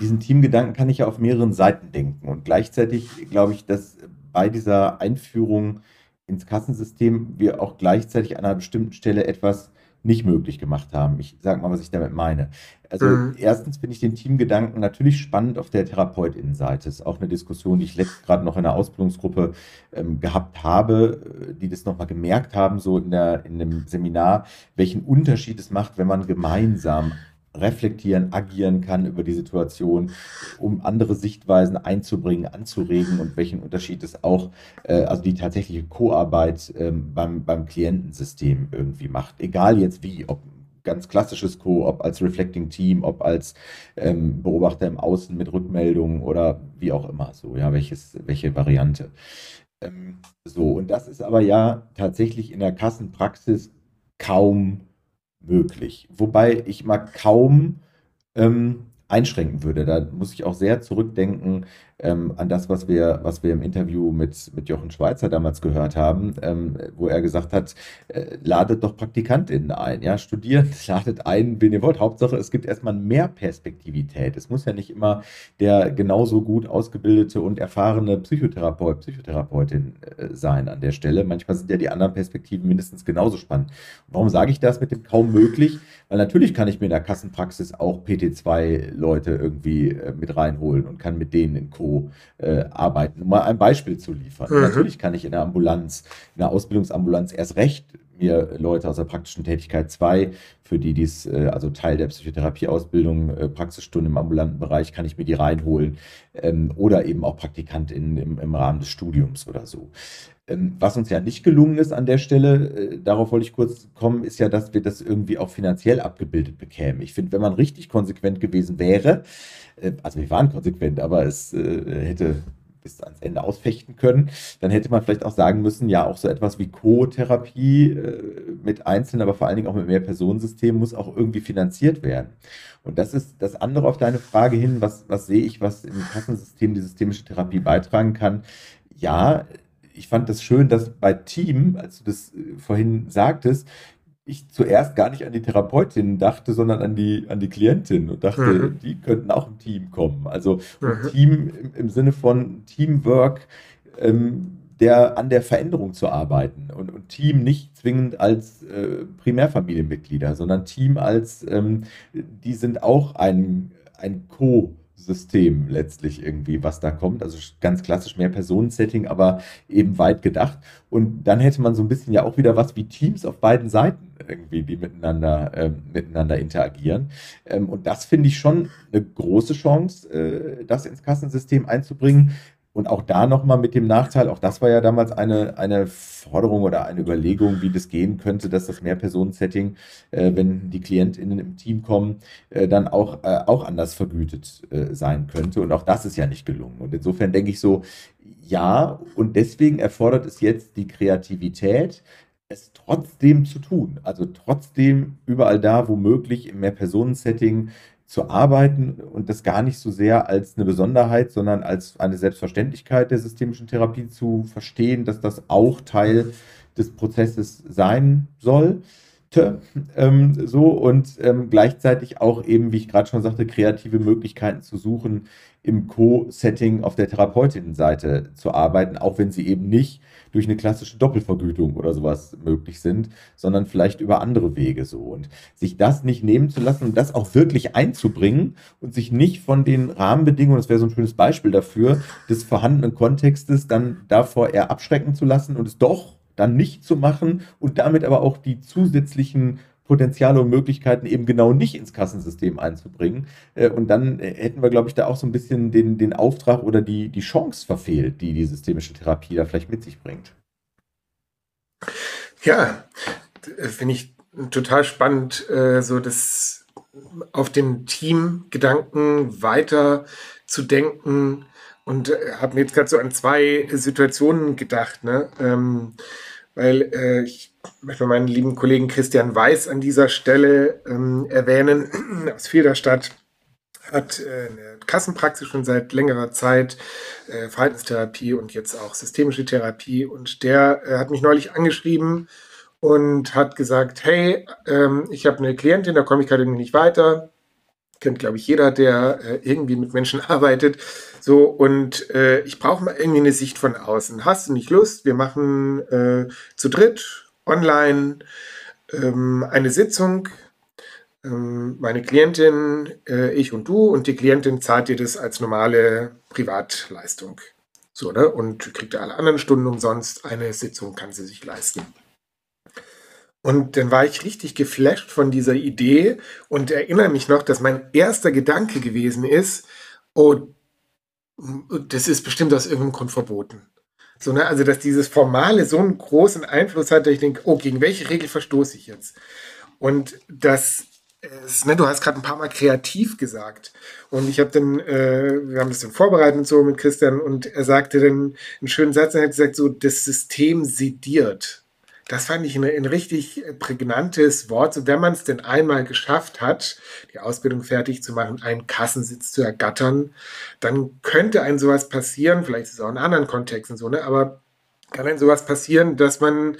diesen Teamgedanken kann ich ja auf mehreren Seiten denken. Und gleichzeitig glaube ich, dass bei dieser Einführung ins Kassensystem wir auch gleichzeitig an einer bestimmten Stelle etwas nicht möglich gemacht haben. Ich sage mal, was ich damit meine. Also Mhm. erstens finde ich den Teamgedanken natürlich spannend auf der Therapeutinnenseite. Ist auch eine Diskussion, die ich letzt gerade noch in einer Ausbildungsgruppe ähm, gehabt habe, äh, die das nochmal gemerkt haben, so in der, in dem Seminar, welchen Unterschied es macht, wenn man gemeinsam reflektieren, agieren kann über die Situation, um andere Sichtweisen einzubringen, anzuregen und welchen Unterschied es auch, äh, also die tatsächliche Co-Arbeit ähm, beim, beim Klientensystem irgendwie macht. Egal jetzt wie, ob ganz klassisches Co, ob als Reflecting Team, ob als ähm, Beobachter im Außen mit Rückmeldungen oder wie auch immer so, ja, welches, welche Variante. Ähm, so, und das ist aber ja tatsächlich in der Kassenpraxis kaum möglich. Wobei ich mal kaum ähm, einschränken würde. Da muss ich auch sehr zurückdenken ähm, an das, was wir, was wir im Interview mit, mit Jochen Schweizer damals gehört haben, ähm, wo er gesagt hat, äh, ladet doch PraktikantInnen ein, ja, studiert, ladet ein, wen ihr wollt. Hauptsache, es gibt erstmal mehr Perspektivität. Es muss ja nicht immer der genauso gut ausgebildete und erfahrene Psychotherapeut, Psychotherapeutin äh, sein an der Stelle. Manchmal sind ja die anderen Perspektiven mindestens genauso spannend. Warum sage ich das mit dem kaum möglich? Weil natürlich kann ich mir in der Kassenpraxis auch PT2-Leute irgendwie äh, mit reinholen und kann mit denen in Co. Äh, arbeiten. Um mal ein Beispiel zu liefern. Mhm. Natürlich kann ich in der Ambulanz, in der Ausbildungsambulanz erst recht mir Leute aus der praktischen Tätigkeit 2, für die dies, äh, also Teil der Psychotherapieausbildung, äh, Praxisstunden im ambulanten Bereich, kann ich mir die reinholen. Ähm, oder eben auch PraktikantInnen im, im Rahmen des Studiums oder so. Ähm, was uns ja nicht gelungen ist an der Stelle, äh, darauf wollte ich kurz kommen, ist ja, dass wir das irgendwie auch finanziell abgebildet bekämen. Ich finde, wenn man richtig konsequent gewesen wäre, äh, also wir waren konsequent, aber es äh, hätte bis ans Ende ausfechten können, dann hätte man vielleicht auch sagen müssen, ja, auch so etwas wie Co-Therapie mit Einzelnen, aber vor allen Dingen auch mit mehr Personensystemen muss auch irgendwie finanziert werden. Und das ist das andere auf deine Frage hin, was, was sehe ich, was im Kassensystem die systemische Therapie beitragen kann. Ja, ich fand das schön, dass bei Team, als du das äh, vorhin sagtest, ich zuerst gar nicht an die Therapeutin dachte, sondern an die, an die Klientin und dachte, Mhm. die könnten auch im Team kommen. Also Mhm. Team im, im Sinne von Teamwork, ähm, der an der Veränderung zu arbeiten und, und Team nicht zwingend als äh, Primärfamilienmitglieder, sondern Team als, ähm, die sind auch ein, ein Co-System letztlich irgendwie, was da kommt. Also ganz klassisch mehr Personensetting, aber eben weit gedacht. Und dann hätte man so ein bisschen ja auch wieder was wie Teams auf beiden Seiten irgendwie, die miteinander, ähm, miteinander interagieren. Ähm, und das finde ich schon eine große Chance, äh, das ins Kassensystem einzubringen. Und auch da nochmal mit dem Nachteil, auch das war ja damals eine, eine Forderung oder eine Überlegung, wie das gehen könnte, dass das Mehrpersonen-Setting, äh, wenn die KlientInnen im Team kommen, äh, dann auch, äh, auch anders vergütet äh, sein könnte. Und auch das ist ja nicht gelungen. Und insofern denke ich so, ja, und deswegen erfordert es jetzt die Kreativität, es trotzdem zu tun. Also trotzdem überall da, wo möglich, im Mehrpersonen-Setting zu arbeiten und das gar nicht so sehr als eine Besonderheit, sondern als eine Selbstverständlichkeit der systemischen Therapie zu verstehen, dass das auch Teil des Prozesses sein soll. Ähm, so und ähm, gleichzeitig auch eben, wie ich gerade schon sagte, kreative Möglichkeiten zu suchen, im Co-Setting auf der Therapeutinnenseite zu arbeiten, auch wenn sie eben nicht durch eine klassische Doppelvergütung oder sowas möglich sind, sondern vielleicht über andere Wege so. Und sich das nicht nehmen zu lassen und das auch wirklich einzubringen und sich nicht von den Rahmenbedingungen, das wäre so ein schönes Beispiel dafür, des vorhandenen Kontextes dann davor eher abschrecken zu lassen und es doch dann nicht zu machen und damit aber auch die zusätzlichen Potenziale und Möglichkeiten eben genau nicht ins Kassensystem einzubringen. Äh, Und dann äh, hätten wir, glaube ich, da auch so ein bisschen den, den Auftrag oder die, die Chance verfehlt, die die systemische Therapie da vielleicht mit sich bringt. Ja, d- finde ich total spannend, äh, so das auf den Teamgedanken weiter zu denken und äh, habe mir jetzt gerade so an zwei Situationen gedacht, ne? Ähm, weil äh, ich möchte mal meinen lieben Kollegen Christian Weiß an dieser Stelle ähm, erwähnen, aus Filderstadt hat äh, eine Kassenpraxis schon seit längerer Zeit, äh, Verhaltenstherapie und jetzt auch systemische Therapie. Und der äh, hat mich neulich angeschrieben und hat gesagt, hey, ähm, ich habe eine Klientin, da komme ich gerade nicht weiter. Kennt, glaube ich, jeder, der äh, irgendwie mit Menschen arbeitet. So, und äh, ich brauche mal irgendwie eine Sicht von außen. Hast du nicht Lust? Wir machen äh, zu dritt online ähm, eine Sitzung. Ähm, meine Klientin, äh, ich und du, und die Klientin zahlt dir das als normale Privatleistung. So, ne? Und kriegt alle anderen Stunden umsonst. Eine Sitzung kann sie sich leisten. Und dann war ich richtig geflasht von dieser Idee und erinnere mich noch, dass mein erster Gedanke gewesen ist, oh, das ist bestimmt aus irgendeinem Grund verboten. So, ne? Also, dass dieses Formale so einen großen Einfluss hat, dass ich denke, oh, gegen welche Regel verstoße ich jetzt? Und das ist, ne, du hast gerade ein paar Mal kreativ gesagt. Und ich habe dann, äh, wir haben das dann vorbereitet und so mit Christian und er sagte dann einen schönen Satz, er hat gesagt, so, das System sediert. Das fand ich ein, ein richtig prägnantes Wort. So, wenn man es denn einmal geschafft hat, die Ausbildung fertig zu machen, einen Kassensitz zu ergattern, dann könnte ein sowas passieren. Vielleicht ist es auch in anderen Kontexten so, ne? Aber kann denn sowas passieren, dass man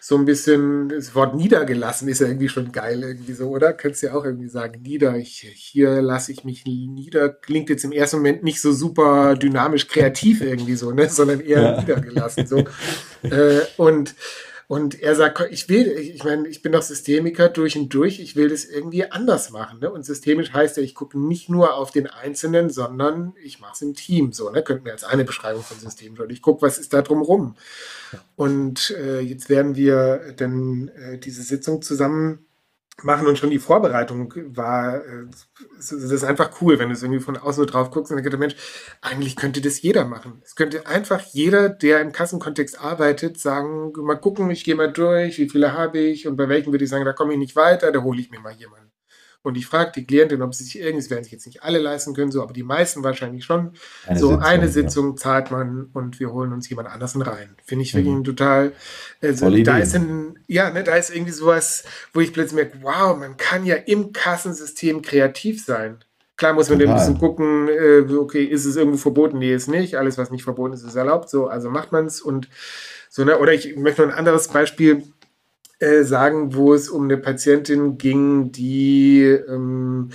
so ein bisschen, das Wort niedergelassen ist ja irgendwie schon geil, irgendwie so, oder? Könntest du ja auch irgendwie sagen, nieder, ich, hier lasse ich mich nieder, klingt jetzt im ersten Moment nicht so super dynamisch kreativ irgendwie so, ne? Sondern eher ja. niedergelassen. So. äh, und und er sagt, ich will, ich meine, ich bin doch Systemiker durch und durch, ich will das irgendwie anders machen. Ne? Und systemisch heißt ja, ich gucke nicht nur auf den Einzelnen, sondern ich mache es im Team. So, ne? Könnten wir als eine Beschreibung von System Und ich gucke, was ist da drumherum. Und äh, jetzt werden wir dann äh, diese Sitzung zusammen machen und schon die Vorbereitung war, äh, das ist einfach cool, wenn du es irgendwie von außen drauf guckst und der Mensch, eigentlich könnte das jeder machen. Es könnte einfach jeder, der im Kassenkontext arbeitet, sagen, mal gucken, ich gehe mal durch, wie viele habe ich und bei welchen würde ich sagen, da komme ich nicht weiter, da hole ich mir mal jemanden. Und ich frage die Klientin, ob sie sich irgendwas, werden sich jetzt nicht alle leisten können, so, aber die meisten wahrscheinlich schon. Eine so Sitzung, eine Sitzung ja. zahlt man und wir holen uns jemand anders rein. Finde ich wirklich mhm. total, also da ist ein, ja, ne, da ist irgendwie sowas, wo ich plötzlich merke, wow, man kann ja im Kassensystem kreativ sein. Klar muss man ein bisschen gucken, äh, okay, ist es irgendwo verboten? Nee, ist nicht. Alles, was nicht verboten ist, ist erlaubt. So, also macht man es und so, ne? Oder ich möchte noch ein anderes Beispiel äh, sagen, wo es um eine Patientin ging, die, ähm,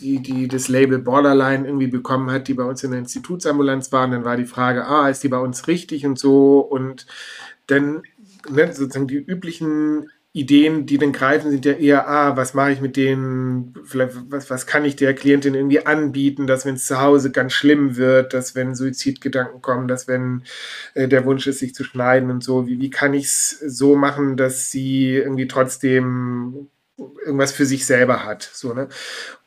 die, die das Label Borderline irgendwie bekommen hat, die bei uns in der Institutsambulanz war. Und dann war die Frage, ah, ist die bei uns richtig und so. Und dann ne, sozusagen die üblichen Ideen, die dann greifen, sind ja eher, ah, was mache ich mit denen, vielleicht, was, was kann ich der Klientin irgendwie anbieten, dass wenn es zu Hause ganz schlimm wird, dass wenn Suizidgedanken kommen, dass wenn äh, der Wunsch ist, sich zu schneiden und so, wie, wie kann ich es so machen, dass sie irgendwie trotzdem irgendwas für sich selber hat, so, ne?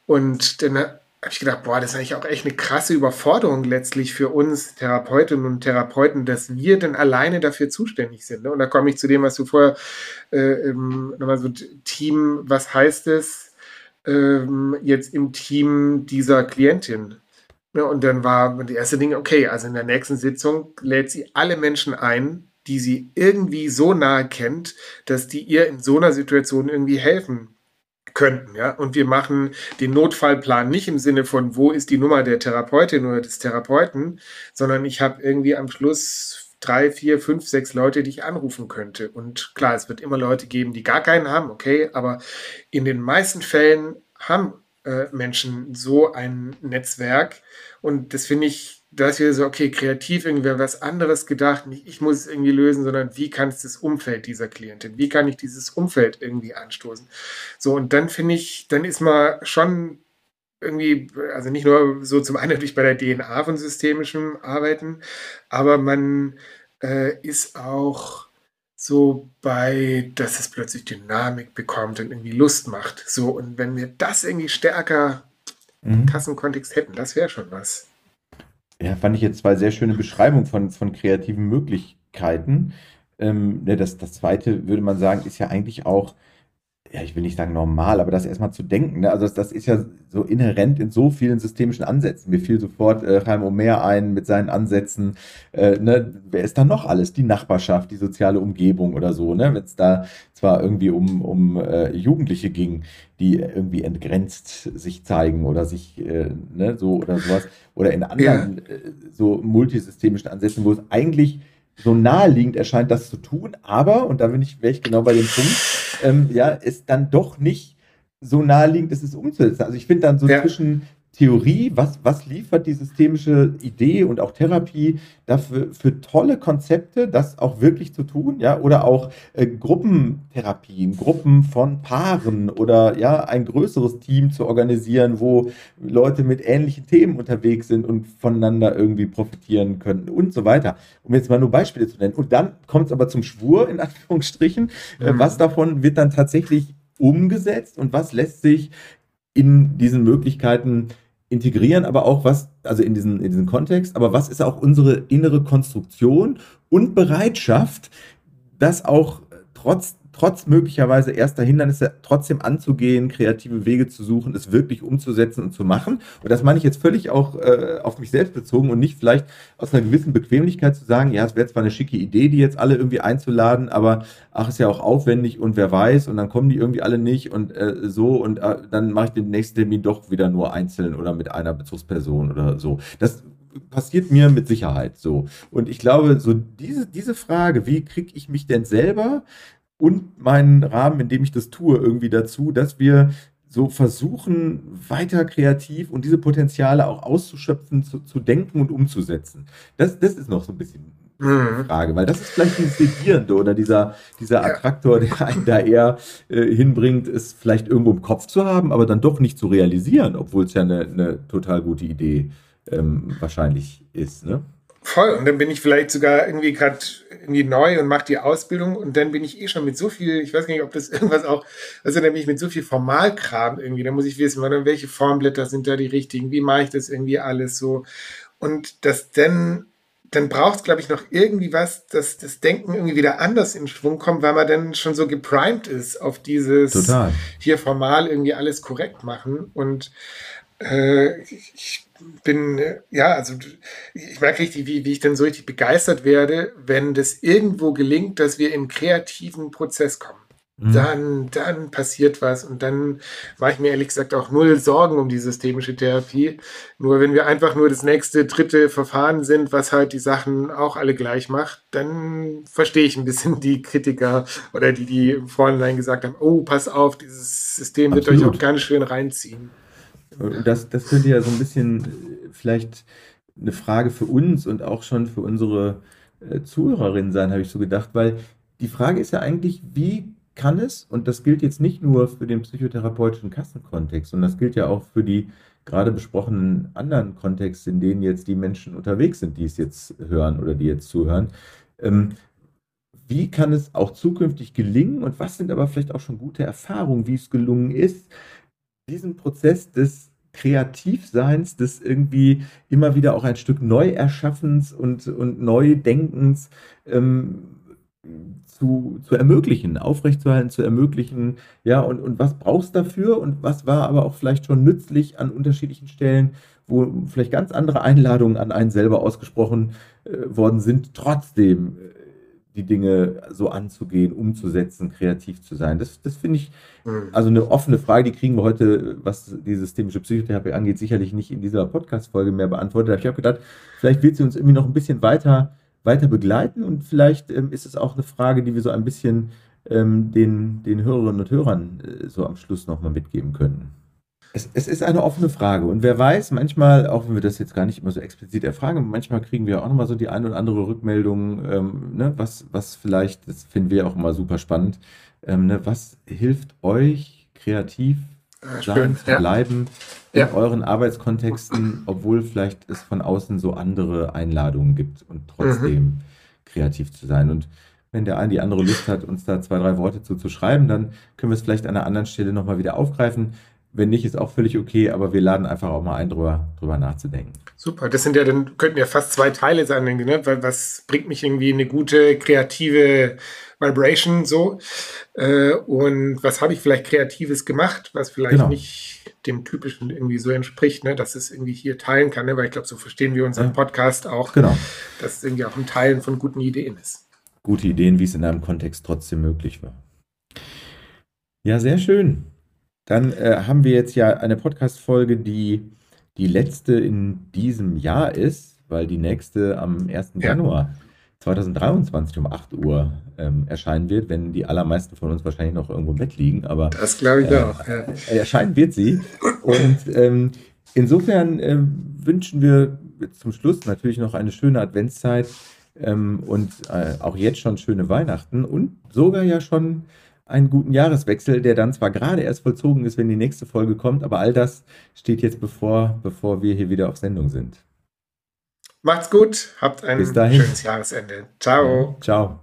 Und dann habe ich gedacht, boah, das ist eigentlich auch echt eine krasse Überforderung letztlich für uns Therapeutinnen und Therapeuten, dass wir denn alleine dafür zuständig sind. Ne? Und da komme ich zu dem, was du vorher äh, nochmal so Team, was heißt es ähm, jetzt im Team dieser Klientin? Ja, und dann war die erste Ding, okay, also in der nächsten Sitzung lädt sie alle Menschen ein, die sie irgendwie so nahe kennt, dass die ihr in so einer Situation irgendwie helfen könnten. Ja? Und wir machen den Notfallplan nicht im Sinne von, wo ist die Nummer der Therapeutin oder des Therapeuten, sondern ich habe irgendwie am Schluss drei, vier, fünf, sechs Leute, die ich anrufen könnte. Und klar, es wird immer Leute geben, die gar keinen haben, okay, aber in den meisten Fällen haben äh, Menschen so ein Netzwerk. Und das finde ich da ist wieder so, okay, kreativ irgendwie was anderes gedacht, nicht ich muss es irgendwie lösen, sondern wie kann es das Umfeld dieser Klientin, wie kann ich dieses Umfeld irgendwie anstoßen? So, und dann finde ich, dann ist man schon irgendwie, also nicht nur so zum einen natürlich bei der DNA von systemischem Arbeiten, aber man äh, ist auch so bei, dass es plötzlich Dynamik bekommt und irgendwie Lust macht. So, und wenn wir das irgendwie stärker mhm. im Kassenkontext hätten, das wäre schon was. Ja, fand ich jetzt zwei sehr schöne Beschreibungen von, von kreativen Möglichkeiten. Ähm, ne, das, das zweite, würde man sagen, ist ja eigentlich auch ja, ich will nicht sagen normal, aber das erstmal zu denken. Ne? Also das, das, ist ja so inhärent in so vielen systemischen Ansätzen. Mir fiel sofort äh, Chaim Omer ein mit seinen Ansätzen. Äh, ne? Wer ist da noch alles? Die Nachbarschaft, die soziale Umgebung oder so. Ne? Wenn es da zwar irgendwie um, um äh, Jugendliche ging, die irgendwie entgrenzt sich zeigen oder sich äh, ne, so oder sowas. Oder in anderen ja. Äh, so multisystemischen Ansätzen, wo es eigentlich so naheliegend erscheint, das zu tun, aber, und da bin ich, wäre ich genau bei dem Punkt, ähm, ja, ist dann doch nicht so naheliegend ist, es umzusetzen. Also ich finde dann so Ja. zwischen Theorie, was, was liefert die systemische Idee und auch Therapie dafür für tolle Konzepte, das auch wirklich zu tun, ja, oder auch äh, Gruppentherapien, Gruppen von Paaren oder ja, ein größeres Team zu organisieren, wo Leute mit ähnlichen Themen unterwegs sind und voneinander irgendwie profitieren können und so weiter. Um jetzt mal nur Beispiele zu nennen. Und dann kommt es aber zum Schwur, in Anführungsstrichen. Äh, Mhm. was davon wird dann tatsächlich umgesetzt und was lässt sich in diesen Möglichkeiten integrieren, aber auch was, also in diesen, in diesen Kontext, aber was ist auch unsere innere Konstruktion und Bereitschaft, das auch trotz, trotz möglicherweise erster Hindernisse trotzdem anzugehen, kreative Wege zu suchen, es wirklich umzusetzen und zu machen. Und das meine ich jetzt völlig auch äh, auf mich selbst bezogen und nicht vielleicht aus einer gewissen Bequemlichkeit zu sagen, ja, es wäre zwar eine schicke Idee, die jetzt alle irgendwie einzuladen, aber ach, ist ja auch aufwendig und wer weiß und dann kommen die irgendwie alle nicht und äh, so und äh, dann mache ich den nächsten Termin doch wieder nur einzeln oder mit einer Bezugsperson oder so. Das passiert mir mit Sicherheit so. Und ich glaube, so diese, diese Frage, wie kriege ich mich denn selber und meinen Rahmen, in dem ich das tue, irgendwie dazu, dass wir so versuchen, weiter kreativ und diese Potenziale auch auszuschöpfen, zu, zu denken und umzusetzen. Das, das ist noch so ein bisschen Mhm. Frage, weil das ist vielleicht dieses Sedierende oder dieser, dieser. Attraktor, der einen da eher äh, hinbringt, es vielleicht irgendwo im Kopf zu haben, aber dann doch nicht zu realisieren, obwohl es ja eine, eine total gute Idee ähm, wahrscheinlich ist. Ne? Voll. Und dann bin ich vielleicht sogar irgendwie gerade irgendwie neu und mache die Ausbildung und dann bin ich eh schon mit so viel, ich weiß gar nicht, ob das irgendwas auch, also dann bin ich mit so viel Formalkram irgendwie, da muss ich wissen, welche Formblätter sind da die richtigen, wie mache ich das irgendwie alles so. Und das dann, dann braucht es, glaube ich, noch irgendwie was, dass das Denken irgendwie wieder anders in Schwung kommt, weil man dann schon so geprimed ist auf dieses Total. hier formal irgendwie alles korrekt machen. Und äh, ich bin, ja, also ich merke richtig, wie, wie ich dann so richtig begeistert werde, wenn das irgendwo gelingt, dass wir in einen kreativen Prozess kommen. Mhm. Dann, dann passiert was und dann mache ich mir ehrlich gesagt auch null Sorgen um die systemische Therapie. Nur wenn wir einfach nur das nächste, dritte Verfahren sind, was halt die Sachen auch alle gleich macht, dann verstehe ich ein bisschen die Kritiker oder die, die im Vorhinein gesagt haben, oh, pass auf, dieses System wird euch Absolut. auch ganz schön reinziehen. Das, das könnte ja so ein bisschen äh, vielleicht eine Frage für uns und auch schon für unsere äh, Zuhörerinnen sein, habe ich so gedacht, weil die Frage ist ja eigentlich, wie kann es, und das gilt jetzt nicht nur für den psychotherapeutischen Kassenkontext, sondern das gilt ja auch für die gerade besprochenen anderen Kontexte, in denen jetzt die Menschen unterwegs sind, die es jetzt hören oder die jetzt zuhören. Ähm, wie kann es auch zukünftig gelingen und was sind aber vielleicht auch schon gute Erfahrungen, wie es gelungen ist, diesen Prozess des Kreativseins, des irgendwie immer wieder auch ein Stück Neuerschaffens und, und Neudenkens ähm, zu, zu ermöglichen, aufrechtzuerhalten, zu ermöglichen. Ja, und, und was brauchst du dafür und was war aber auch vielleicht schon nützlich an unterschiedlichen Stellen, wo vielleicht ganz andere Einladungen an einen selber ausgesprochen äh, worden sind, trotzdem äh, die Dinge so anzugehen, umzusetzen, kreativ zu sein. Das, das finde ich Hm. also eine offene Frage, die kriegen wir heute, was die systemische Psychotherapie angeht, sicherlich nicht in dieser Podcast-Folge mehr beantwortet. Ich habe gedacht, vielleicht wird sie uns irgendwie noch ein bisschen weiter, weiter begleiten und vielleicht ähm, ist es auch eine Frage, die wir so ein bisschen ähm, den, den Hörerinnen und Hörern äh, so am Schluss nochmal mitgeben können. Es, es ist eine offene Frage und wer weiß, manchmal, auch wenn wir das jetzt gar nicht immer so explizit erfragen, manchmal kriegen wir auch nochmal so die eine oder andere Rückmeldung, ähm, ne, was, was vielleicht, das finden wir auch immer super spannend, ähm, ne, was hilft euch kreativ Ah, sein, zu Ja. bleiben in Ja. euren Arbeitskontexten, obwohl vielleicht es von außen so andere Einladungen gibt und trotzdem kreativ zu sein. Und wenn der eine die andere Lust hat, uns da zwei, drei Worte zu, zu schreiben, dann können wir es vielleicht an einer anderen Stelle nochmal wieder aufgreifen. Wenn nicht, ist auch völlig okay, aber wir laden einfach auch mal ein, drüber, drüber nachzudenken. Super, das sind ja dann, könnten ja fast zwei Teile sein, ne? Weil was bringt mich irgendwie in eine gute kreative Vibration so? Äh, und was habe ich vielleicht Kreatives gemacht, was vielleicht Genau. nicht dem Typischen irgendwie so entspricht, ne? Dass es irgendwie hier teilen kann, ne? Weil ich glaube, so verstehen wir unseren Ja. Podcast auch, Genau. dass es irgendwie auch ein Teilen von guten Ideen ist. gute Ideen, wie es in einem Kontext trotzdem möglich war. Ja, sehr schön. Dann äh, haben wir jetzt ja eine Podcast-Folge, die die letzte in diesem Jahr ist, weil die nächste am 1. Ja. Januar 2023 um 8 Uhr ähm, erscheinen wird, wenn die allermeisten von uns wahrscheinlich noch irgendwo im Bett liegen. Aber Das glaube ich äh, auch. Ja. erscheinen wird sie. Und ähm, insofern ähm, wünschen wir zum Schluss natürlich noch eine schöne Adventszeit ähm, und äh, auch jetzt schon schöne Weihnachten und sogar ja schon einen guten Jahreswechsel, der dann zwar gerade erst vollzogen ist, wenn die nächste Folge kommt, aber all das steht jetzt bevor, bevor wir hier wieder auf Sendung sind. Macht's gut, habt ein schönes Jahresende. Ciao. Ciao.